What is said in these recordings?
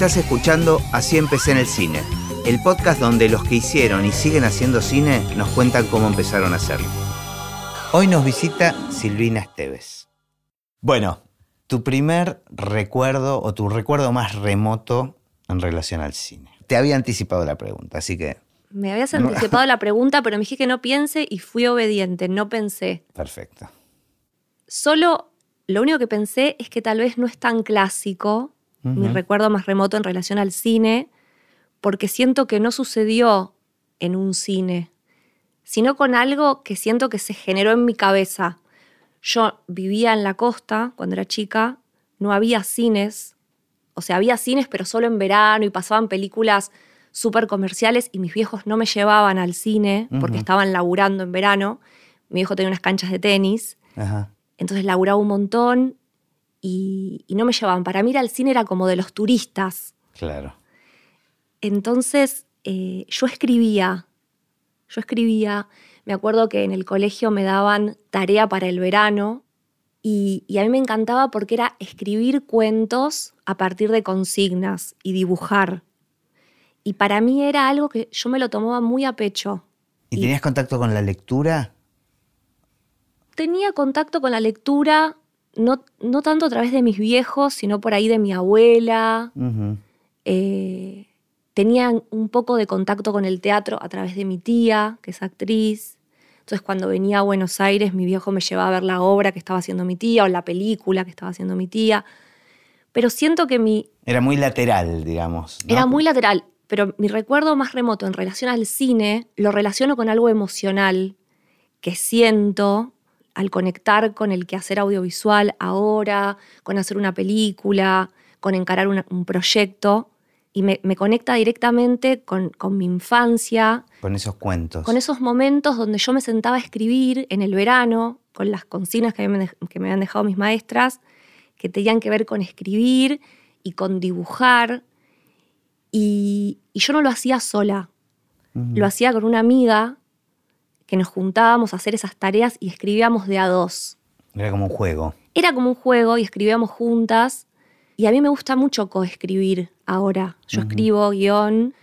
Estás escuchando Así empecé en el cine, el podcast donde los que hicieron y siguen haciendo cine nos cuentan cómo empezaron a hacerlo. Hoy nos visita Silvina Esteves. Bueno, tu primer recuerdo o tu recuerdo más remoto en relación al cine. Te había anticipado la pregunta, así que Me habías anticipado la pregunta, pero me dije que no piense y fui obediente, no pensé. perfecto. Solo lo único que pensé es que tal vez no es tan clásico, mi recuerdo más remoto en relación al cine, porque siento que no sucedió en un cine, sino con algo que siento que se generó en mi cabeza. Yo vivía en la costa cuando era chica, no había cines, o sea, había cines pero solo en verano y pasaban películas súper comerciales y mis viejos no me llevaban al cine porque estaban laburando en verano. Mi viejo tenía unas canchas de tenis, Ajá. entonces laburaba un montón y, y no me llevaban. Para mí ir al cine era como de los turistas. Claro. Entonces eh, yo escribía, yo escribía, me acuerdo que en el colegio me daban tarea para el verano y, y a mí me encantaba porque era escribir cuentos a partir de consignas y dibujar. Y para mí era algo que yo me lo tomaba muy a pecho. ¿Y Y- tenías contacto con la lectura? Tenía contacto con la lectura, no, no tanto a través de mis viejos, sino por ahí de mi abuela. Eh, tenía un poco de contacto con el teatro a través de mi tía, que es actriz. Entonces, cuando venía a Buenos Aires, mi viejo me llevaba a ver la obra que estaba haciendo mi tía o la película que estaba haciendo mi tía. Pero siento que mi, Era muy lateral, digamos. ¿no? era muy lateral, pero mi recuerdo más remoto en relación al cine lo relaciono con algo emocional que siento al conectar con el quehacer audiovisual ahora, con hacer una película, con encarar una- un proyecto, y me, me conecta directamente con, con mi infancia, Con esos cuentos. con esos momentos donde yo me sentaba a escribir en el verano, con las consignas que me, que me habían dejado mis maestras, que tenían que ver con escribir y con dibujar. Y, y yo no lo hacía sola, lo hacía con una amiga que nos juntábamos a hacer esas tareas y escribíamos de a dos. Era como un juego. Era como un juego y escribíamos juntas. Y a mí me gusta mucho coescribir ahora. Yo escribo guion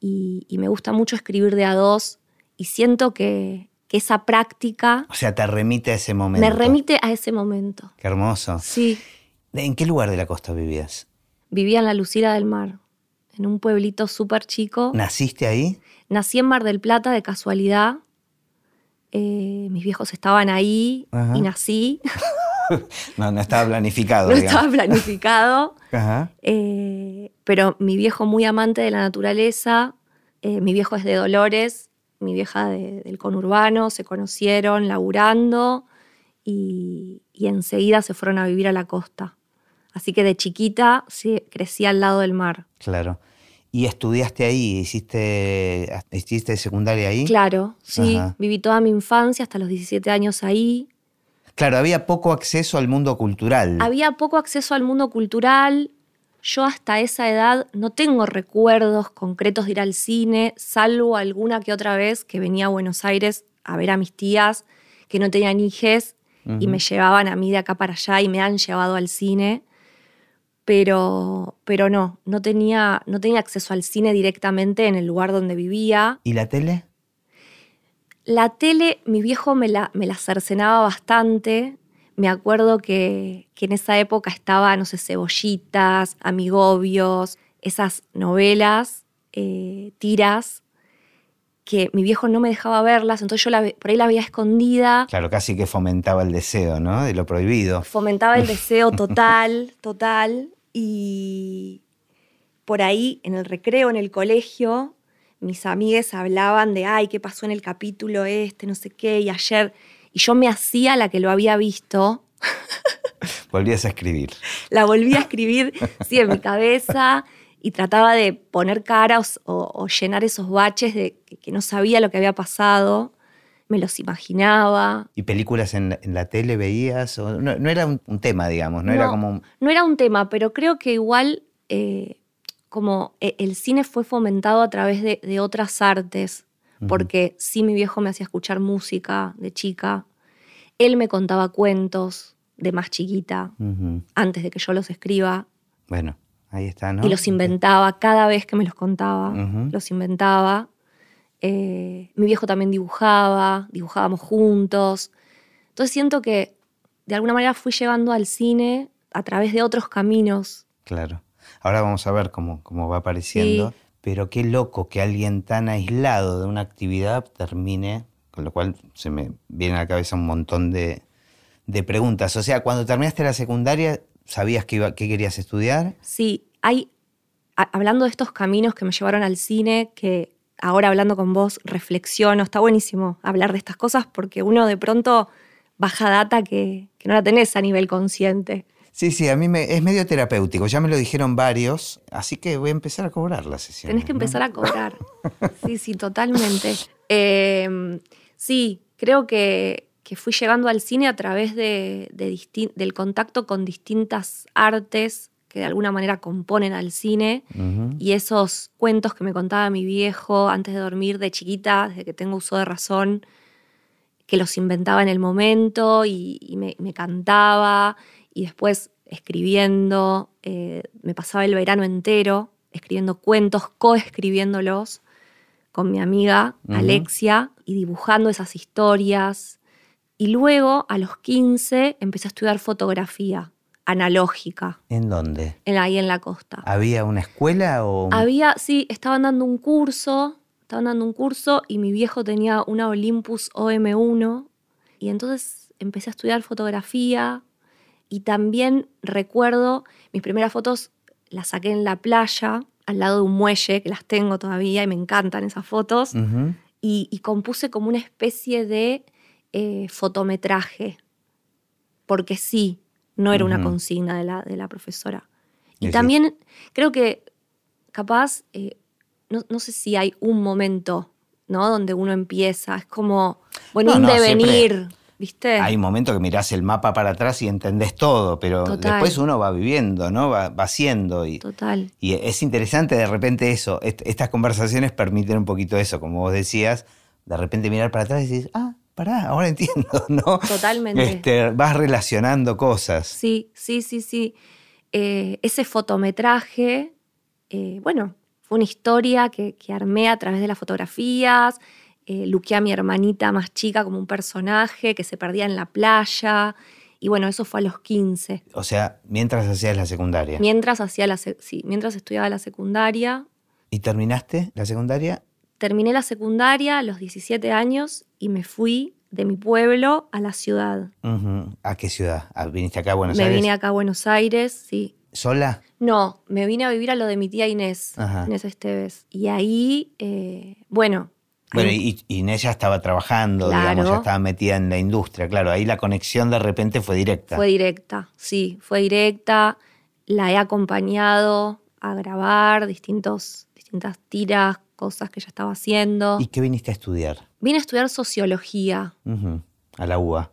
y, y me gusta mucho escribir de a dos. Y siento que, que esa práctica O sea, te remite a ese momento. me remite a ese momento. Qué hermoso. Sí, ¿En qué lugar de la costa vivías? vivía en la Lucira del Mar, en un pueblito súper chico. ¿Naciste ahí? Nací en Mar del Plata de casualidad. Eh, mis viejos estaban ahí Ajá. y nací. No, no estaba planificado. no digamos. estaba planificado. Ajá. Eh, pero mi viejo muy amante de la naturaleza, eh, mi viejo es de Dolores, mi vieja de- del conurbano, se conocieron laburando y, y enseguida se fueron a vivir a la costa. Así que de chiquita sí, crecí al lado del mar. Claro. ¿Y estudiaste ahí? ¿Hiciste, hiciste secundaria ahí? Claro, sí, Ajá. viví toda mi infancia hasta los 17 años ahí. Claro, había poco acceso al mundo cultural. Había poco acceso al mundo cultural. Yo hasta esa edad no tengo recuerdos concretos de ir al cine, salvo alguna que otra vez que venía a Buenos Aires a ver a mis tías que no tenían hijes y me llevaban a mí de acá para allá y me han llevado al cine. Pero, pero no, no tenía, no tenía acceso al cine directamente en el lugar donde vivía. ¿Y la tele? La tele, mi viejo me la, me la cercenaba bastante. Me acuerdo que, que en esa época estaba, no sé, cebollitas, amigobios, esas novelas, eh, tiras, que mi viejo no me dejaba verlas, entonces yo la por ahí la veía escondida, Claro, casi que fomentaba el deseo, ¿no? De lo prohibido. fomentaba el deseo total, total, y por ahí en el recreo, en el colegio, mis amigues hablaban de, ay, ¿qué pasó en el capítulo este, no sé qué, y ayer, y yo me hacía la que lo había visto, Volvías a escribir. la volví a escribir, sí, en mi cabeza, y trataba de poner caras o, o llenar esos baches de que, que no sabía lo que había pasado, me los imaginaba. ¿Y películas en, la- en la tele veías? O- no, no era un, un tema, digamos, no, era como... un- No era un tema, pero creo que igual eh, como e- el cine fue fomentado a través de, de otras artes, porque sí mi viejo me hacía escuchar música de chica, él me contaba cuentos de más chiquita, antes de que yo los escriba. Bueno, Ahí está, ¿no? Y los inventaba cada vez que me los contaba. Los inventaba. Eh, mi viejo también dibujaba, dibujábamos juntos. Entonces siento que de alguna manera fui llevando al cine a través de otros caminos. Claro. Ahora vamos a ver cómo, cómo va apareciendo. Sí. Pero qué loco que alguien tan aislado de una actividad termine, con lo cual se me viene a la cabeza un montón de, de preguntas. O sea, cuando terminaste la secundaria, ¿sabías qué, iba, qué querías estudiar? Sí, hay, a- hablando de estos caminos que me llevaron al cine, que ahora hablando con vos reflexiono, está buenísimo hablar de estas cosas porque uno de pronto baja data que, que no la tenés a nivel consciente. Sí, sí, a mí me, es medio terapéutico. Ya me lo dijeron varios, así que voy a empezar a cobrar la sesión. Tenés que empezar a cobrar. Sí, sí, totalmente. Eh, sí, creo que, que fui llegando al cine a través de, de del contacto con distintas artes que de alguna manera componen al cine y esos cuentos que me contaba mi viejo antes de dormir de chiquita, desde que tengo uso de razón, que los inventaba en el momento y, y me, me cantaba y después escribiendo, eh, me pasaba el verano entero escribiendo cuentos, coescribiéndolos con mi amiga. Alexia y dibujando esas historias. Y luego, a los 15, empecé a estudiar fotografía analógica ¿En dónde? en, ahí en la costa. ¿Había una escuela o...? Había, sí, estaban dando un curso, estaban dando un curso y mi viejo tenía una Olympus OM1 y entonces empecé a estudiar fotografía y también recuerdo mis primeras fotos las saqué en la playa al lado de un muelle que las tengo todavía y me encantan esas fotos y compuse como una especie de eh, fotometraje porque sí, no era una consigna de la, de la profesora. Y sí. también creo que capaz, eh, no, no sé si hay un momento, ¿no? Donde uno empieza, es como, bueno, No, un no, devenir, ¿viste? Hay un momento que mirás el mapa para atrás y entendés todo, pero Total. después uno va viviendo, ¿no? Va, va haciendo y, Total. y es interesante de repente eso. Est- estas conversaciones permiten un poquito eso, como vos decías, de repente mirar para atrás y decís, ah, pará, ahora entiendo, ¿no? Totalmente. Este, vas relacionando cosas. Sí, sí, sí, sí. Eh, ese fotometraje, eh, bueno, fue una historia que, que armé a través de las fotografías. Eh, luqué a mi hermanita más chica como un personaje que se perdía en la playa. Y bueno, eso fue a los 15. O sea, mientras hacías la secundaria. Mientras, hacía la sí, mientras estudiaba la secundaria, ¿Y terminaste la secundaria? Terminé la secundaria a los 17 años y me fui de mi pueblo a la ciudad. ¿A qué ciudad? Ah, ¿Viniste acá a Buenos me Aires? vine acá a Buenos Aires, sí. ¿Sola? No, me vine a vivir a lo de mi tía Inés, Ajá. Inés Esteves. Y ahí, eh, bueno. Bueno, ahí- y, y Inés ya estaba trabajando, Claro. digamos, ya estaba metida en la industria, claro. Ahí la conexión de repente fue directa. Fue directa, sí, fue directa. La he acompañado a grabar distintos, distintas tiras, cosas que ella estaba haciendo. ¿Y qué viniste a estudiar? Vine a estudiar sociología. A la UBA.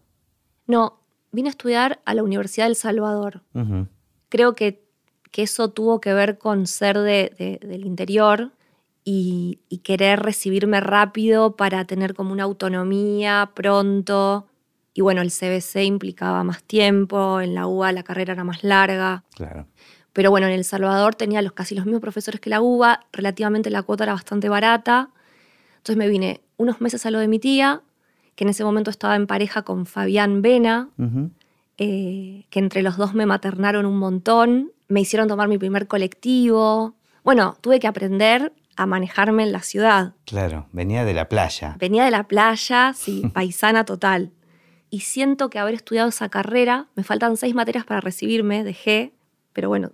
No, vine a estudiar a la Universidad del Salvador. Creo que, que eso tuvo que ver con ser de- de- del interior y, y querer recibirme rápido para tener como una autonomía pronto. Y bueno, el CBC implicaba más tiempo, en la UBA la carrera era más larga. Claro. Pero bueno, en El Salvador tenía los, casi los mismos profesores que la UBA, relativamente la cuota era bastante barata. Entonces me vine unos meses a lo de mi tía, que en ese momento estaba en pareja con Fabián Vena, eh, que entre los dos me maternaron un montón, me hicieron tomar mi primer colectivo. Bueno, tuve que aprender a manejarme en la ciudad. Claro, venía de la playa. Venía de la playa, sí, paisana total. Y siento que haber estudiado esa carrera, me faltan seis materias para recibirme, dejé, pero bueno,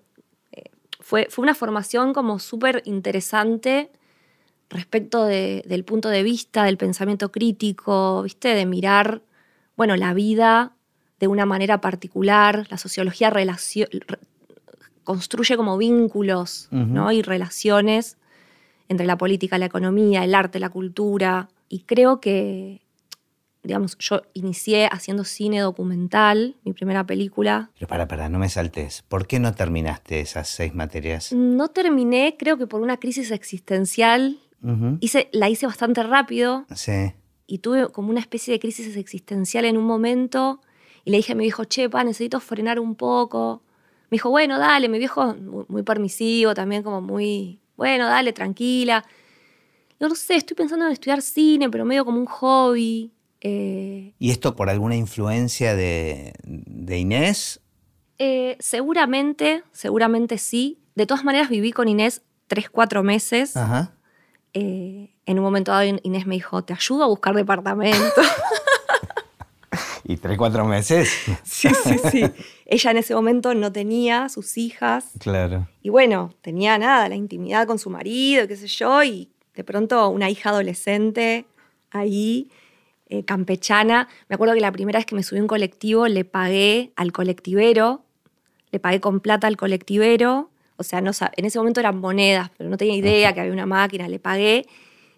fue, fue una formación como súper interesante respecto de- del punto de vista del pensamiento crítico, ¿viste? De mirar, bueno, la vida de una manera particular, la sociología re- construye como vínculos. ¿no? Y relaciones entre la política, la economía, el arte, la cultura. Y creo que, digamos, yo inicié haciendo cine documental, mi primera película. Pero para, para, no me saltes. ¿Por qué no terminaste esas seis materias? No terminé, creo que por una crisis existencial. Hice, la hice bastante rápido Sí. y tuve como una especie de crisis existencial en un momento. Y le dije a mi viejo, che, pa, necesito frenar un poco. me dijo, bueno, dale, mi viejo muy, muy permisivo, también como muy, bueno, dale, tranquila. Yo no sé, estoy pensando en estudiar cine, pero medio como un hobby. Eh, ¿Y esto por alguna influencia de, de Inés? eh, seguramente, seguramente sí. De todas maneras, viví con Inés tres, cuatro meses. Ajá. Eh, en un momento dado, Inés me dijo, te ayudo a buscar departamento. ¿Y tres, cuatro meses? sí, sí, sí. Ella en ese momento no tenía sus hijas. Claro. Y bueno, tenía nada, la intimidad con su marido, qué sé yo, y de pronto una hija adolescente ahí, eh, campechana. Me acuerdo que la primera vez que me subí a un colectivo le pagué al colectivero, le pagué con plata al colectivero, o sea, no, en ese momento eran monedas, pero no tenía idea que había una máquina, le pagué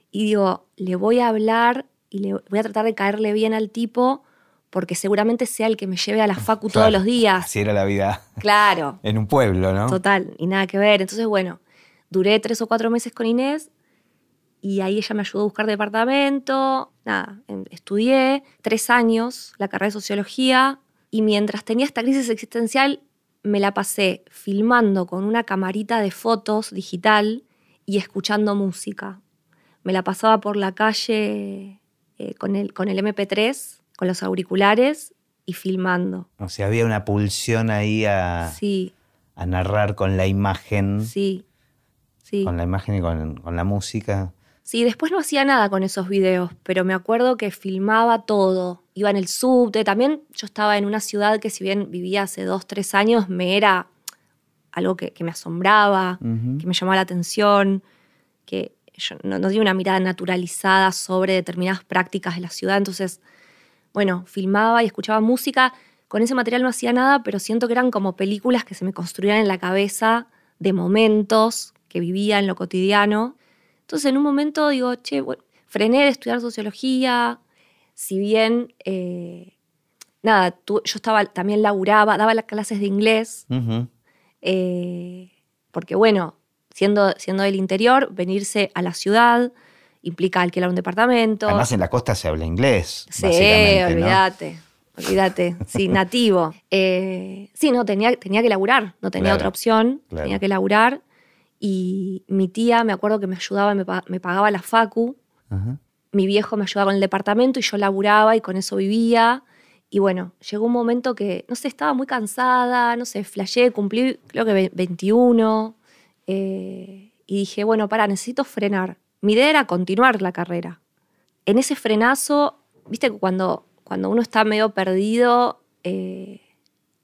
y digo, le voy a hablar y le voy a tratar de caerle bien al tipo porque seguramente sea el que me lleve a la facu Claro. todos los días. Así era la vida Claro. en un pueblo, ¿no? Total, y nada que ver. Entonces, bueno, duré tres o cuatro meses con Inés y ahí ella me ayudó a buscar departamento. Nada, estudié tres años la carrera de sociología y mientras tenía esta crisis existencial me la pasé filmando con una camarita de fotos digital y escuchando música. Me la pasaba por la calle eh, con, el, con el MP3, con los auriculares y filmando. O sea, había una pulsión ahí a, Sí, a narrar con la imagen, sí, sí. con la imagen y con, con la música. Sí, después no hacía nada con esos videos, pero me acuerdo que filmaba todo. Iba en el subte, también yo estaba en una ciudad que si bien vivía hace dos, tres años, me era algo que, que me asombraba, que me llamaba la atención, que yo no, no tenía una mirada naturalizada sobre determinadas prácticas de la ciudad. Entonces, bueno, filmaba y escuchaba música. Con ese material no hacía nada, pero siento que eran como películas que se me construían en la cabeza de momentos que vivía en lo cotidiano. Entonces, en un momento digo, che, bueno, frené de estudiar sociología, si bien, eh, nada, yo estaba, también laburaba, daba las clases de inglés, eh, porque bueno, siendo, siendo del interior, venirse a la ciudad implica alquilar un departamento. Además, en la costa se habla inglés, Sí, básicamente, ¿no? olvídate. Olvídate, sí, nativo. Eh, sí, no, tenía, tenía que laburar, no tenía Claro, otra opción, claro. tenía que laburar. Y mi tía, me acuerdo que me ayudaba, me, me pagaba la facu, Ajá. mi viejo me ayudaba con el departamento y yo laburaba y con eso vivía. Y bueno, llegó un momento que, no sé, estaba muy cansada, no sé, flashé, cumplí creo que ve- 21. eh, y dije, bueno, para, necesito frenar. Mi idea era continuar la carrera. En ese frenazo, viste, que cuando, cuando uno está medio perdido, eh,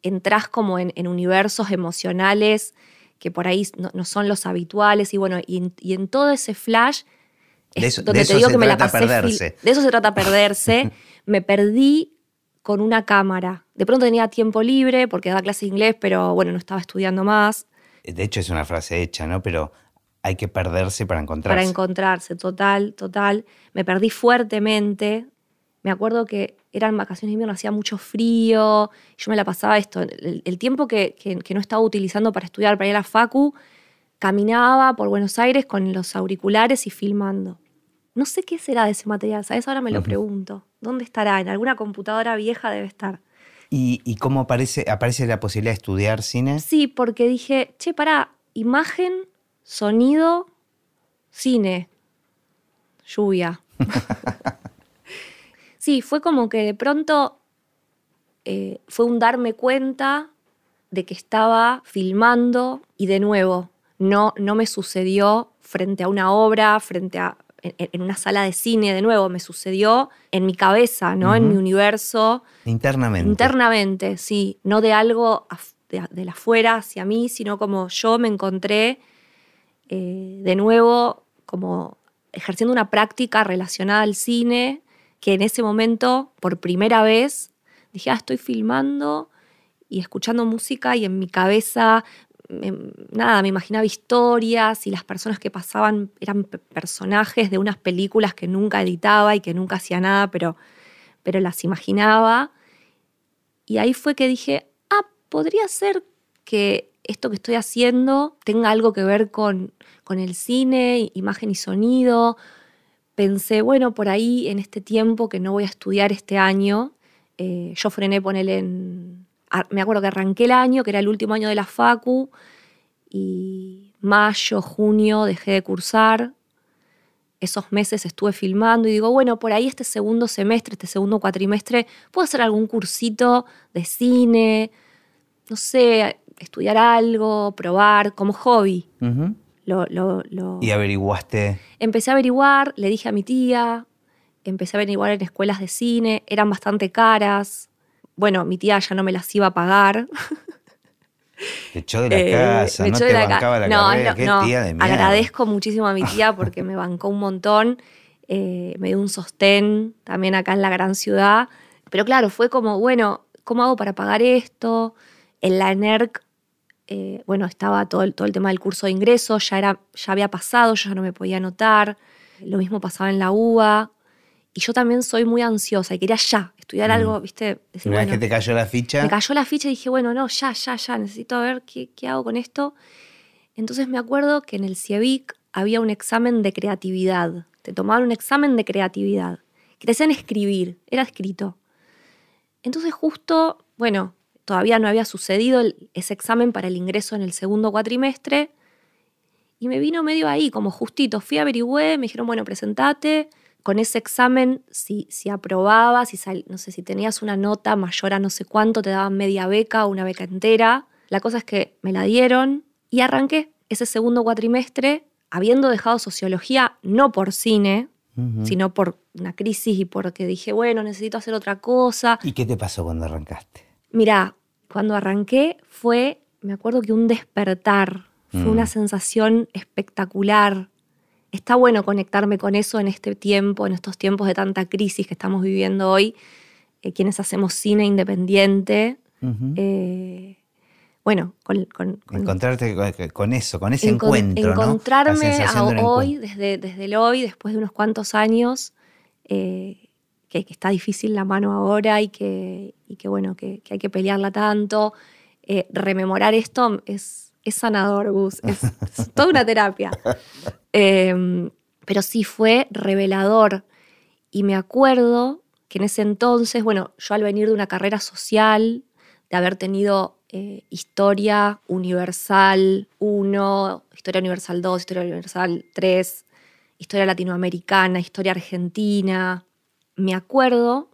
entras como en, en universos emocionales que por ahí no, no son los habituales. Y bueno, y en, y en todo ese flash es De eso- donde de te eso digo se que me la pasé. perderse. De eso se trata perderse. me perdí con una cámara. De pronto tenía tiempo libre porque daba clase de inglés, pero bueno, no estaba estudiando más. De hecho, es una frase hecha, ¿no? Pero hay que perderse para encontrarse. Para encontrarse, total, total. Me perdí fuertemente. Me acuerdo que eran vacaciones de invierno, hacía mucho frío. Yo me la pasaba esto. El, el tiempo que, que- que no estaba utilizando para estudiar, para ir a la Facu, caminaba por Buenos Aires con los auriculares y filmando. No sé qué será de ese material, ¿sabes? Ahora me lo pregunto. ¿Dónde estará? En alguna computadora vieja debe estar. ¿Y, y cómo aparece, aparece la posibilidad de estudiar cine? Sí, porque dije, che, pará, imagen, sonido, cine, lluvia. sí, fue como que de pronto eh, fue un darme cuenta de que estaba filmando y de nuevo, no, no me sucedió frente a una obra, frente a en, en una sala de cine, de nuevo, me sucedió en mi cabeza, ¿no? En mi universo. Internamente. Internamente, sí, no de algo de, de la afuera hacia mí, sino como yo me encontré eh, de nuevo como ejerciendo una práctica relacionada al cine, que en ese momento, por primera vez, dije, ah, estoy filmando y escuchando música y en mi cabeza, me- nada, me imaginaba historias y las personas que pasaban eran pe- personajes de unas películas que nunca editaba y que nunca hacía nada, pero, pero las imaginaba. Y ahí fue que dije, ah, podría ser que esto que estoy haciendo tenga algo que ver con, con el cine, imagen y sonido. Pensé, bueno, por ahí en este tiempo que no voy a estudiar este año, eh, yo frené ponerle en, me acuerdo que arranqué el año, que era el último año de la Facu, y mayo, junio dejé de cursar. Esos meses estuve filmando y digo, bueno, por ahí este segundo semestre, este segundo cuatrimestre, puedo hacer algún cursito de cine, no sé, estudiar algo, probar, como hobby. ¿Y averiguaste? Empecé a averiguar, le dije a mi tía, empecé a averiguar en escuelas de cine, eran bastante caras. Bueno, mi tía ya no me las iba a pagar. Te echó de la eh, casa, no te bancaba la carrera, qué tía de mierda. Agradezco muchísimo a mi tía porque me bancó un montón, eh, me dio un sostén también acá en la gran ciudad. Pero claro, fue como, bueno, ¿cómo hago para pagar esto? En la ENERC, eh, bueno, estaba todo el, todo el tema del curso de ingreso, ya, era, ya había pasado, yo ya no me podía anotar. Lo mismo pasaba en la UBA. Y yo también soy muy ansiosa y quería ya estudiar algo, ¿viste? Una vez que te cayó la ficha. Me cayó la ficha y dije, bueno, no, ya, ya, ya, necesito ver qué, qué hago con esto. Entonces me acuerdo que en el CIEVIC había un examen de creatividad. Te tomaban un examen de creatividad. Que te hacían escribir, era escrito. Entonces justo, bueno, todavía no había sucedido ese examen para el ingreso en el segundo cuatrimestre. Y me vino medio ahí, como justito. Fui, averigüé, me dijeron, bueno, presentate con ese examen, si, si aprobabas, si no sé, si tenías una nota mayor a no sé cuánto, te daban media beca o una beca entera. La cosa es que me la dieron y arranqué ese segundo cuatrimestre, habiendo dejado sociología no por cine, sino por una crisis y porque dije, bueno, necesito hacer otra cosa. ¿Y qué te pasó cuando arrancaste? Mira, cuando arranqué fue, me acuerdo que un despertar, fue una mm. sensación espectacular está bueno conectarme con eso en este tiempo, en estos tiempos de tanta crisis que estamos viviendo hoy, eh, quienes hacemos cine independiente. Eh, bueno, con, encontrarte con, eso, con ese encuentro. Encontrarme hoy, desde, desde el hoy, después de unos cuantos años, eh, que, está difícil la mano ahora y que, que bueno, que, hay que pelearla tanto. rememorar esto es, es sanador, Gus. Es, toda una terapia. Em, pero sí fue revelador. Y me acuerdo que en ese entonces, bueno, yo al venir de una carrera social, de haber tenido eh, historia universal 1, historia universal 2, historia universal 3, historia latinoamericana, historia argentina, me acuerdo,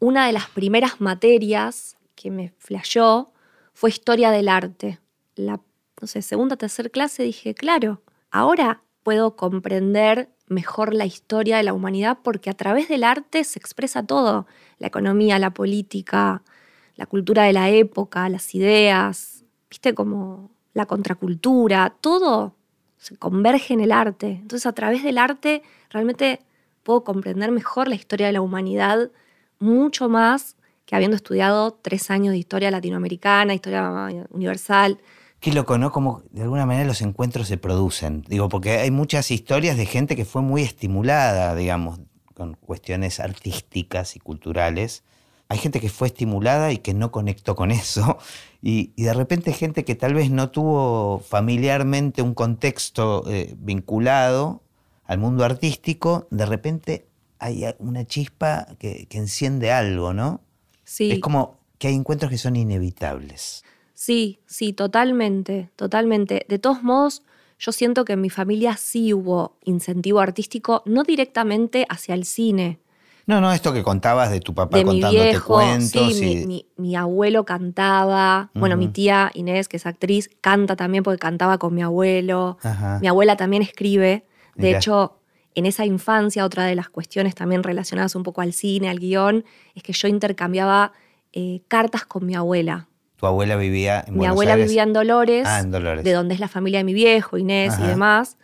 una de las primeras materias que me flashó fue historia del arte. La no sé, segunda tercera clase dije, claro, ahora puedo comprender mejor la historia de la humanidad porque a través del arte se expresa todo, la economía, la política, la cultura de la época, las ideas, viste como la contracultura, todo se converge en el arte. Entonces a través del arte realmente puedo comprender mejor la historia de la humanidad mucho más que habiendo estudiado tres años de historia latinoamericana, historia universal. Qué loco, ¿no? Como de alguna manera los encuentros se producen. Digo, porque hay muchas historias de gente que fue muy estimulada, digamos, con cuestiones artísticas y culturales. Hay gente que fue estimulada y que no conectó con eso. Y, de repente gente que tal vez no tuvo familiarmente un contexto eh, vinculado al mundo artístico, de repente hay una chispa que, que enciende algo, ¿no? Sí. Es como que hay encuentros que son inevitables. Sí, sí, totalmente, totalmente. De todos modos, yo siento que en mi familia sí hubo incentivo artístico, no directamente hacia el cine. No, no, esto que contabas de tu papá de contándote mi viejo, cuentos. Sí, mi, abuelo cantaba. Bueno, mi tía Inés, que es actriz, canta también porque cantaba con mi abuelo. Mi abuela también escribe. De hecho, en esa infancia, otra de las cuestiones también relacionadas un poco al cine, al guion, es que yo intercambiaba eh, cartas con mi abuela. ¿Tu abuela vivía en Mi abuela vivía en Dolores, ah, en Dolores, de donde es la familia de mi viejo, Inés y demás.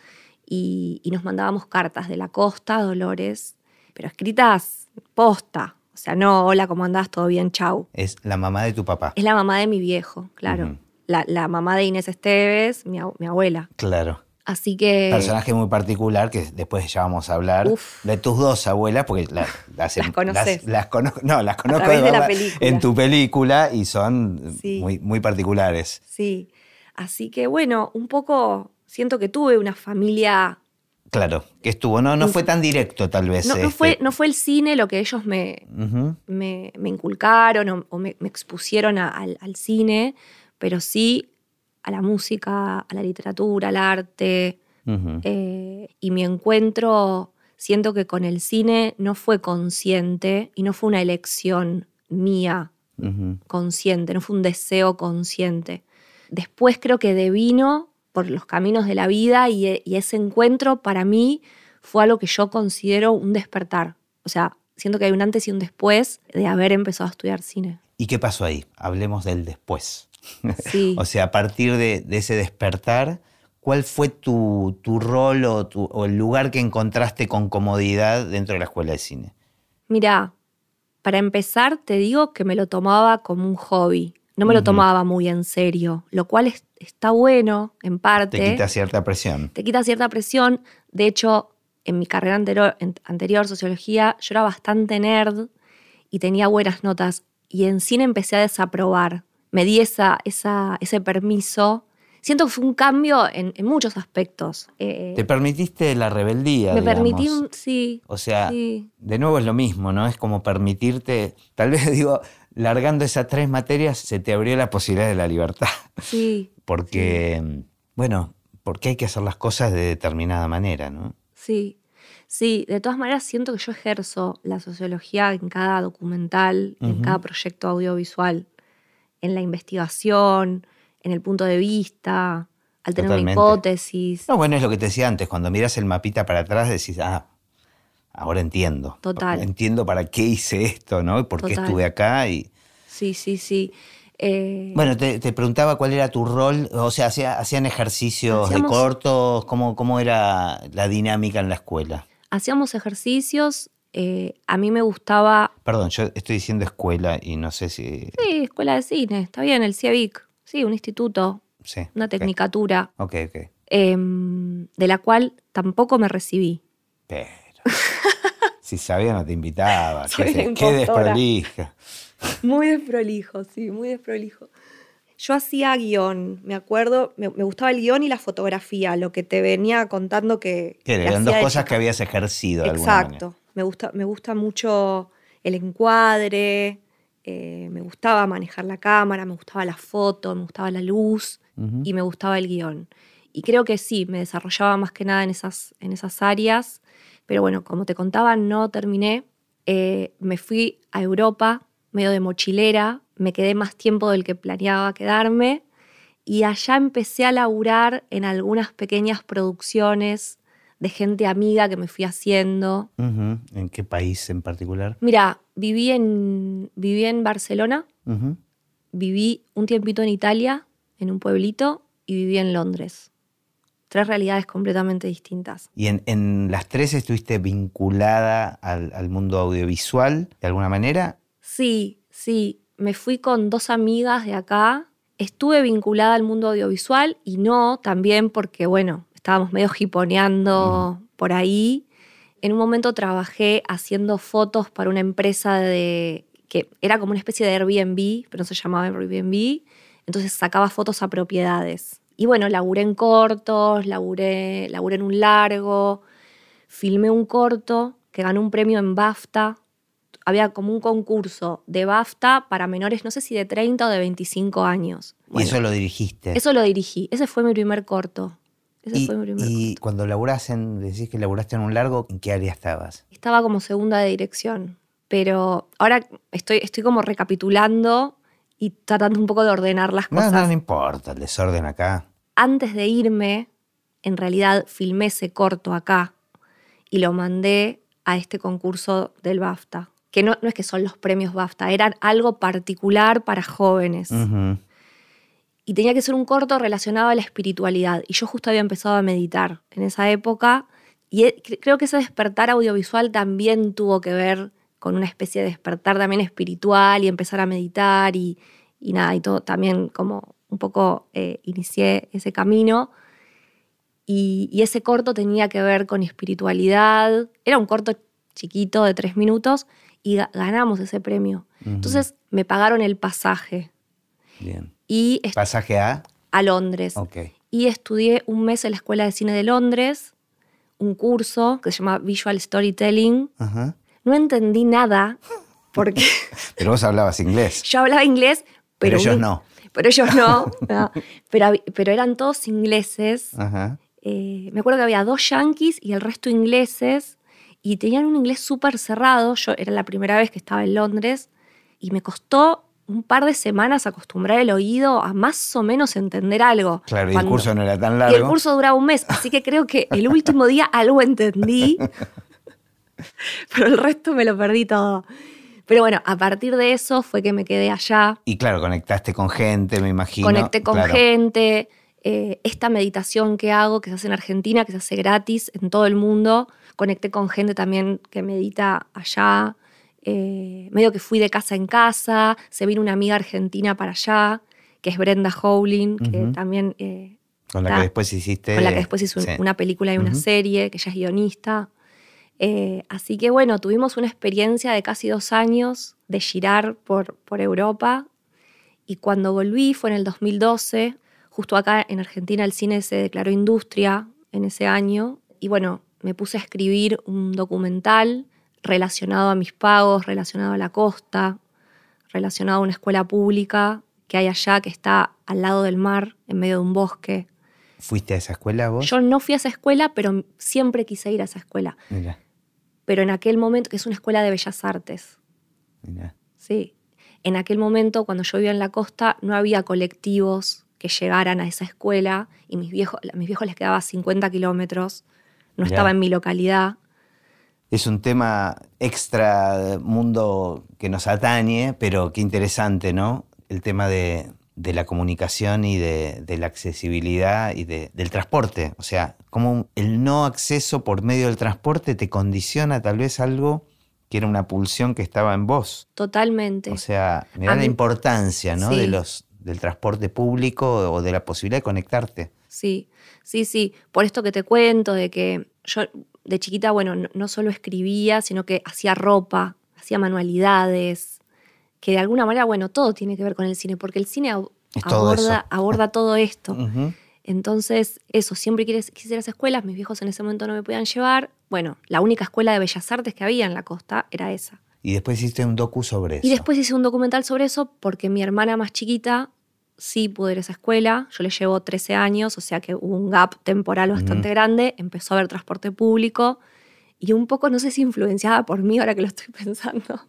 Y, nos mandábamos cartas de la costa, Dolores, pero escritas posta. O sea, no, hola, ¿cómo andás? ¿Todo bien? Chau. Es la mamá de tu papá. Es la mamá de mi viejo, claro. la, mamá de Inés Esteves, mi, mi abuela. Claro. Así que. Personaje muy particular que después ya vamos a hablar de tus dos abuelas, porque las, las, conoces. Las, conozco, no, las conozco de, la en tu película y son muy, muy particulares. Sí. Así que bueno, un poco siento que tuve una familia Claro, que estuvo. No, no fue tan directo, tal vez. No, no este. fue, no fue el cine lo que ellos me, me, me inculcaron o, o me, me expusieron a- al, al cine, pero sí a la música, a la literatura, al arte. Eh, y mi encuentro, siento que con el cine no fue consciente y no fue una elección mía consciente, no fue un deseo consciente. Después creo que devino por los caminos de la vida y, y ese encuentro para mí fue algo que yo considero un despertar. O sea, siento que hay un antes y un después de haber empezado a estudiar cine. ¿Y qué pasó ahí? Hablemos del después. Sí. O sea, a partir de, de ese despertar, ¿cuál fue tu, tu rol o, tu- o el lugar que encontraste con comodidad dentro de la escuela de cine? Mira, para empezar te digo que me lo tomaba como un hobby. No me lo tomaba muy en serio, lo cual es- está bueno en parte. Te quita cierta presión. te quita cierta presión. De hecho, en mi carrera anterior, en- anterior, sociología, yo era bastante nerd y tenía buenas notas. Y en cine empecé a desaprobar. Me di esa, esa, ese permiso. Siento que fue un cambio en, en muchos aspectos. Eh, Te permitiste la rebeldía. me digamos. permití, sí. O sea, sí. de nuevo es lo mismo, ¿no? Es como permitirte, tal vez digo, largando esas tres materias se te abrió la posibilidad de la libertad. Sí, Porque, bueno, porque hay que hacer las cosas de determinada manera, ¿no? sí. Sí, de todas maneras siento que yo ejerzo la sociología en cada documental, en cada proyecto audiovisual, en la investigación, en el punto de vista, al tener Totalmente. una hipótesis. No, bueno, es lo que te decía antes, cuando miras el mapita para atrás decís, ah, ahora entiendo. Total. Entiendo para qué hice esto, ¿no? Y por qué estuve acá. Y, Sí, sí, sí. Eh, Bueno, te, te preguntaba cuál era tu rol, o sea, ¿hacía- ¿hacían ejercicios Hacíamos- de cortos? ¿Cómo, ¿Cómo era la dinámica en la escuela? Hacíamos ejercicios. eh, a mí me gustaba. Perdón, yo estoy diciendo escuela y no sé si... Sí, escuela de cine, está bien, el CIEVIC. Sí, un instituto, Sí. una tecnicatura, Ok, ok. em, de la cual tampoco me recibí. Pero... si sabía no te invitaba. Soy Qué, qué desprolija. Muy desprolijo, sí, muy desprolijo. Yo hacía guion, me acuerdo, me, me gustaba el guion y la fotografía, lo que te venía contando que. Eran dos cosas que habías ejercido de alguna. Exacto. Me gusta, me gusta mucho el encuadre, eh, me gustaba manejar la cámara, me gustaba la foto, me gustaba la luz y me gustaba el guion. Y creo que sí, me desarrollaba más que nada en esas, en esas áreas. Pero bueno, como te contaba, no terminé. Eh, me fui a Europa, medio de mochilera, me quedé más tiempo del que planeaba quedarme. Y allá empecé a laburar en algunas pequeñas producciones de gente amiga que me fui haciendo. ¿En qué país en particular? Mira, viví en, viví en Barcelona, viví un tiempito en Italia, en un pueblito, y viví en Londres. Tres realidades completamente distintas. ¿Y en, en las tres estuviste vinculada al, al mundo audiovisual de alguna manera? Sí, sí, me fui con dos amigas de acá. Estuve vinculada al mundo audiovisual y no también porque, bueno, estábamos medio jiponeando por ahí. En un momento trabajé haciendo fotos para una empresa de que era como una especie de Airbnb, pero no se llamaba Airbnb. Entonces sacaba fotos a propiedades. Y bueno, laburé en cortos, laburé, laburé en un largo, filmé un corto que ganó un premio en BAFTA. Había como un concurso de BAFTA para menores, no sé si de 30 o de 25 años. y eso lo dirigiste. eso lo dirigí. Ese fue mi primer corto. Ese y, fue mi primer y cuando laburás en, decís que laburaste en un largo, ¿en qué área estabas? Estaba como segunda de dirección. Pero ahora estoy, estoy como recapitulando y tratando un poco de ordenar las No, cosas. no, no importa, el desorden acá. Antes de irme, en realidad filmé ese corto acá y lo mandé a este concurso del BAFTA. Que no, no es que son los premios BAFTA, eran algo particular para jóvenes. Y tenía que ser un corto relacionado a la espiritualidad. Y yo justo había empezado a meditar en esa época. Y e- cre- creo que ese despertar audiovisual también tuvo que ver con una especie de despertar también espiritual y empezar a meditar y, y nada, y todo también como un poco eh, inicié ese camino. Y, y ese corto tenía que ver con espiritualidad. Era un corto chiquito de tres minutos y ga- ganamos ese premio. Ujú. Entonces me pagaron el pasaje Bien. y Pasaje A. a Londres. Ok. Y estudié un mes en la Escuela de Cine de Londres, un curso que se llama Visual Storytelling. No entendí nada porque... pero vos hablabas inglés. Yo hablaba inglés, pero... Pero ellos no. Pero ellos no. Pero, pero eran todos ingleses. Eh, me acuerdo que había dos yankees y el resto ingleses. Y tenían un inglés súper cerrado. Yo era la primera vez que estaba en Londres. Y me costó un par de semanas acostumbrar el oído a más o menos entender algo. Claro, y el curso no era tan largo. Y el curso duraba un mes, así que creo que el último día algo entendí, pero el resto me lo perdí todo. Pero bueno, a partir de eso fue que me quedé allá. Y claro, conectaste con gente, me imagino. Conecté con gente. Eh, esta meditación que hago, que se hace en Argentina, que se hace gratis en todo el mundo, conecté con gente también que medita allá. Eh, medio que fui de casa en casa, se vino una amiga argentina para allá, que es Brenda Howling, que también... Eh, con la que después hiciste... Con la que después hizo una película y una serie, que ella es guionista. Eh, así que bueno, tuvimos una experiencia de casi dos años de girar por, por Europa y cuando volví fue en el 2012, justo acá en Argentina el cine se declaró industria en ese año y bueno, me puse a escribir un documental relacionado a mis pagos, relacionado a la costa, relacionado a una escuela pública que hay allá, que está al lado del mar, en medio de un bosque. ¿Fuiste a esa escuela vos? Yo no fui a esa escuela, pero siempre quise ir a esa escuela. Mira. Pero en aquel momento, que es una escuela de bellas artes. Mira. Sí. En aquel momento, cuando yo vivía en la costa, no había colectivos que llegaran a esa escuela y mis viejos, a mis viejos les quedaba 50 kilómetros. No estaba en mi localidad es un tema extra mundo que nos atañe, pero qué interesante, ¿no? El tema de, la comunicación y de, la accesibilidad y del transporte. O sea, cómo el no acceso por medio del transporte te condiciona tal vez algo que era una pulsión que estaba en vos. Totalmente. O sea, me da la importancia, ¿no? De los, del transporte público o de la posibilidad de conectarte. Sí, sí, sí. Por esto que te cuento, de que yo de chiquita, bueno, no, solo escribía, sino que hacía ropa, hacía manualidades, que de alguna manera, bueno, todo tiene que ver con el cine, porque el cine aborda, aborda, todo esto. Entonces, eso, siempre quise, quise ir a escuelas, mis viejos en ese momento no me podían llevar. Bueno, la única escuela de bellas artes que había en la costa era esa. Y después hiciste un docu sobre eso. Y después hice un documental sobre eso porque mi hermana más chiquita sí pudo ir a esa escuela, yo le llevo 13 años, o sea que hubo un gap temporal bastante grande, empezó a haber transporte público y un poco, no sé si influenciada por mí ahora que lo estoy pensando.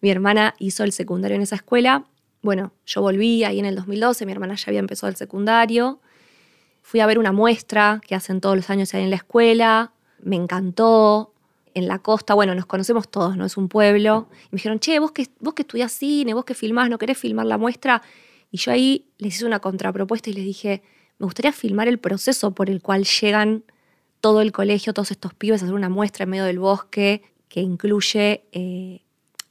mi hermana hizo el secundario en esa escuela, bueno, yo volví ahí en el 2012, mi hermana ya había empezado el secundario, fui a ver una muestra que hacen todos los años ahí en la escuela, me encantó, en la costa, bueno, nos conocemos todos, ¿no? Es un pueblo. Y me dijeron, che, vos que, vos que estudiás cine, vos que filmás, ¿no querés filmar la muestra? Y yo ahí les hice una contrapropuesta y les dije, me gustaría filmar el proceso por el cual llegan todo el colegio, todos estos pibes a hacer una muestra en medio del bosque que incluye eh,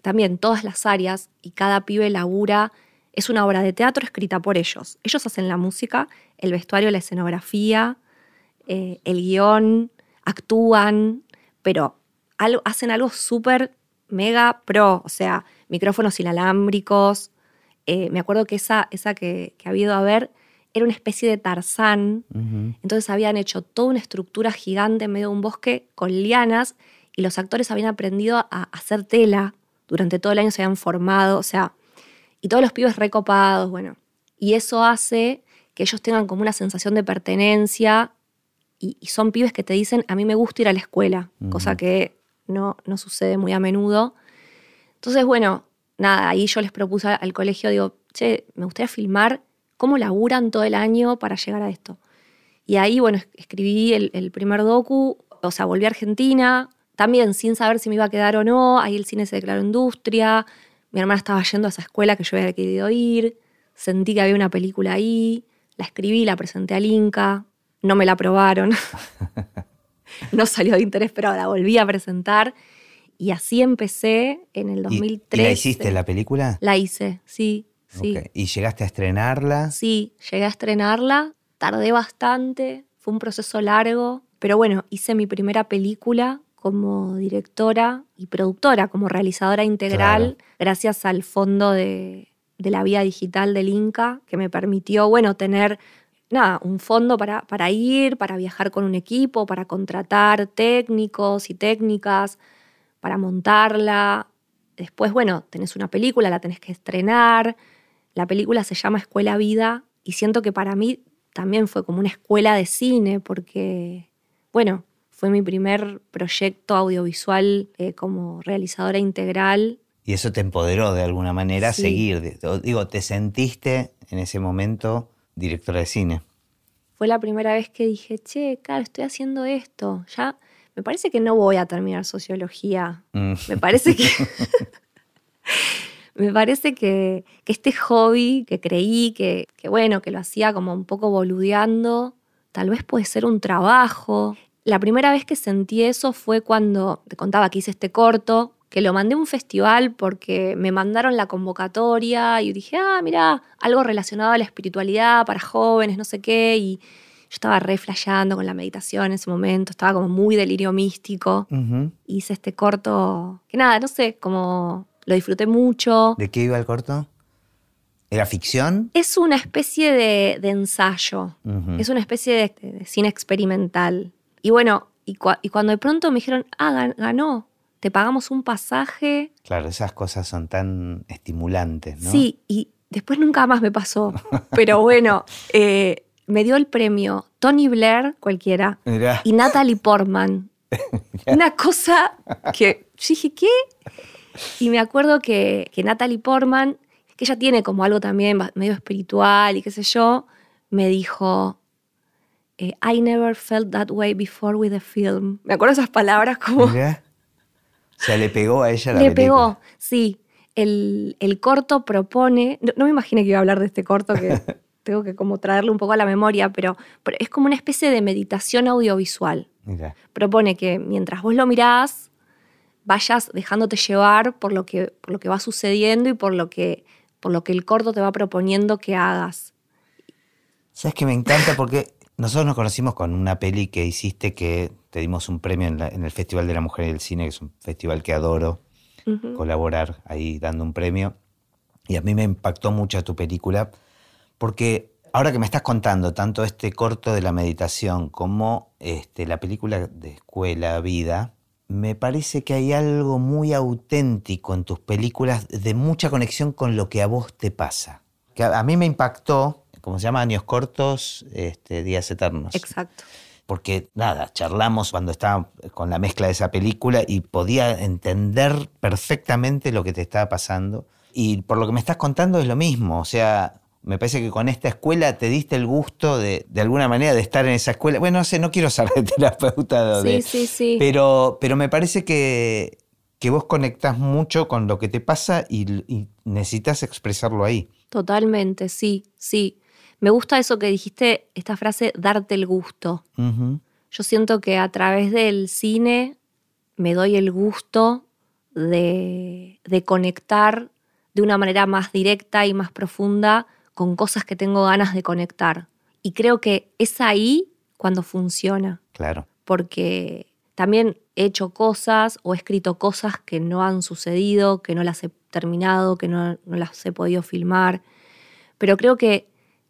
también todas las áreas y cada pibe labura. Es una obra de teatro escrita por ellos. Ellos hacen la música, el vestuario, la escenografía, eh, el guion, actúan, pero hacen algo súper mega pro, o sea, micrófonos inalámbricos, eh, me acuerdo que esa, esa que, que, ha habido a ver era una especie de tarzán. Entonces habían hecho toda una estructura gigante en medio de un bosque con lianas y los actores habían aprendido a hacer tela. Durante todo el año se habían formado, o sea, y todos los pibes recopados, bueno. Y eso hace que ellos tengan como una sensación de pertenencia y, son pibes que te dicen, a mí me gusta ir a la escuela, cosa que no, no sucede muy a menudo. Entonces, bueno, nada, ahí yo les propuse al colegio, digo, che, me gustaría filmar cómo laburan todo el año para llegar a esto. Y ahí, bueno, escribí el, primer docu, o sea, volví a Argentina, también sin saber si me iba a quedar o no, ahí el cine se declaró industria, mi hermana estaba yendo a esa escuela que yo había querido ir, sentí que había una película ahí, la escribí, la presenté al Inca, no me la aprobaron, no salió de interés, pero la volví a presentar y así empecé en el 2003. ¿Y, la hiciste la película? La hice, sí, sí. ¿Y llegaste a estrenarla? Sí, llegué a estrenarla, tardé bastante, fue un proceso largo, pero bueno, hice mi primera película como directora y productora, como realizadora integral, gracias al fondo de, de la vía digital del Inca, que me permitió, bueno, tener nada, un fondo para, para ir, para viajar con un equipo, para contratar técnicos y técnicas, para montarla. Después, bueno, tenés una película, la tenés que estrenar. La película se llama Escuela Vida y siento que para mí también fue como una escuela de cine porque, bueno, fue mi primer proyecto audiovisual eh, como realizadora integral. Y eso te empoderó de alguna manera a seguir. Digo, ¿te sentiste en ese momento directora de cine? Fue la primera vez que dije, che, claro, estoy haciendo esto. Ya me parece que no voy a terminar sociología. Mm. Me parece que. me parece que, este hobby que creí que, que, bueno, que lo hacía como un poco boludeando, tal vez puede ser un trabajo. La primera vez que sentí eso fue cuando te contaba que hice este corto, que lo mandé a un festival porque me mandaron la convocatoria y dije, ah, mira, algo relacionado a la espiritualidad para jóvenes, no sé qué, y yo estaba re con la meditación en ese momento, estaba como muy delirio místico. Hice este corto, que nada, no sé, como lo disfruté mucho. ¿De qué iba el corto? ¿Era ficción? Es una especie de, ensayo, es una especie de, cine experimental. Y bueno, y, cuando de pronto me dijeron, ah, ganó, te pagamos un pasaje. Claro, esas cosas son tan estimulantes, ¿no? Sí, y después nunca más me pasó. Pero bueno, eh, me dio el premio Tony Blair, cualquiera, y Natalie Portman. Una cosa que yo dije, ¿qué? Y me acuerdo que, que Natalie Portman, que ella tiene como algo también medio espiritual y qué sé yo, me dijo, eh, I never felt that way before with the film. Me acuerdo esas palabras como... O sea, le pegó a ella la Le pegó, sí. El, corto propone, no, me imaginé que iba a hablar de este corto que tengo que como traerle un poco a la memoria, pero, es como una especie de meditación audiovisual. Propone que mientras vos lo mirás, vayas dejándote llevar por lo que, por lo que va sucediendo y por lo, que, por lo que el corto te va proponiendo que hagas. ¿Sabes que me encanta? Porque nosotros nos conocimos con una peli que hiciste que te dimos un premio en, el Festival de la Mujer y el Cine, que es un festival que adoro colaborar ahí dando un premio. Y a mí me impactó mucho tu película porque ahora que me estás contando tanto este corto de la meditación como este, la película de Escuela Vida, me parece que hay algo muy auténtico en tus películas de mucha conexión con lo que a vos te pasa. Que a, mí me impactó, como se llama, Años Cortos, este, Días Eternos. Exacto. Porque nada, charlamos cuando estaba con la mezcla de esa película y podía entender perfectamente lo que te estaba pasando. Y por lo que me estás contando es lo mismo, o sea, me parece que con esta escuela te diste el gusto de, de alguna manera, de estar en esa escuela. Bueno, no sé, no quiero ser de terapeuta. sí, sí, sí. Pero, pero me parece que, que vos conectás mucho con lo que te pasa y, necesitas expresarlo ahí. Totalmente, sí, sí. Me gusta eso que dijiste, esta frase, darte el gusto. Yo siento que a través del cine me doy el gusto de, de conectar de una manera más directa y más profunda con cosas que tengo ganas de conectar. Y creo que es ahí cuando funciona. Claro. Porque también he hecho cosas o he escrito cosas que no han sucedido, que no las he terminado, que no, las he podido filmar. Pero creo que,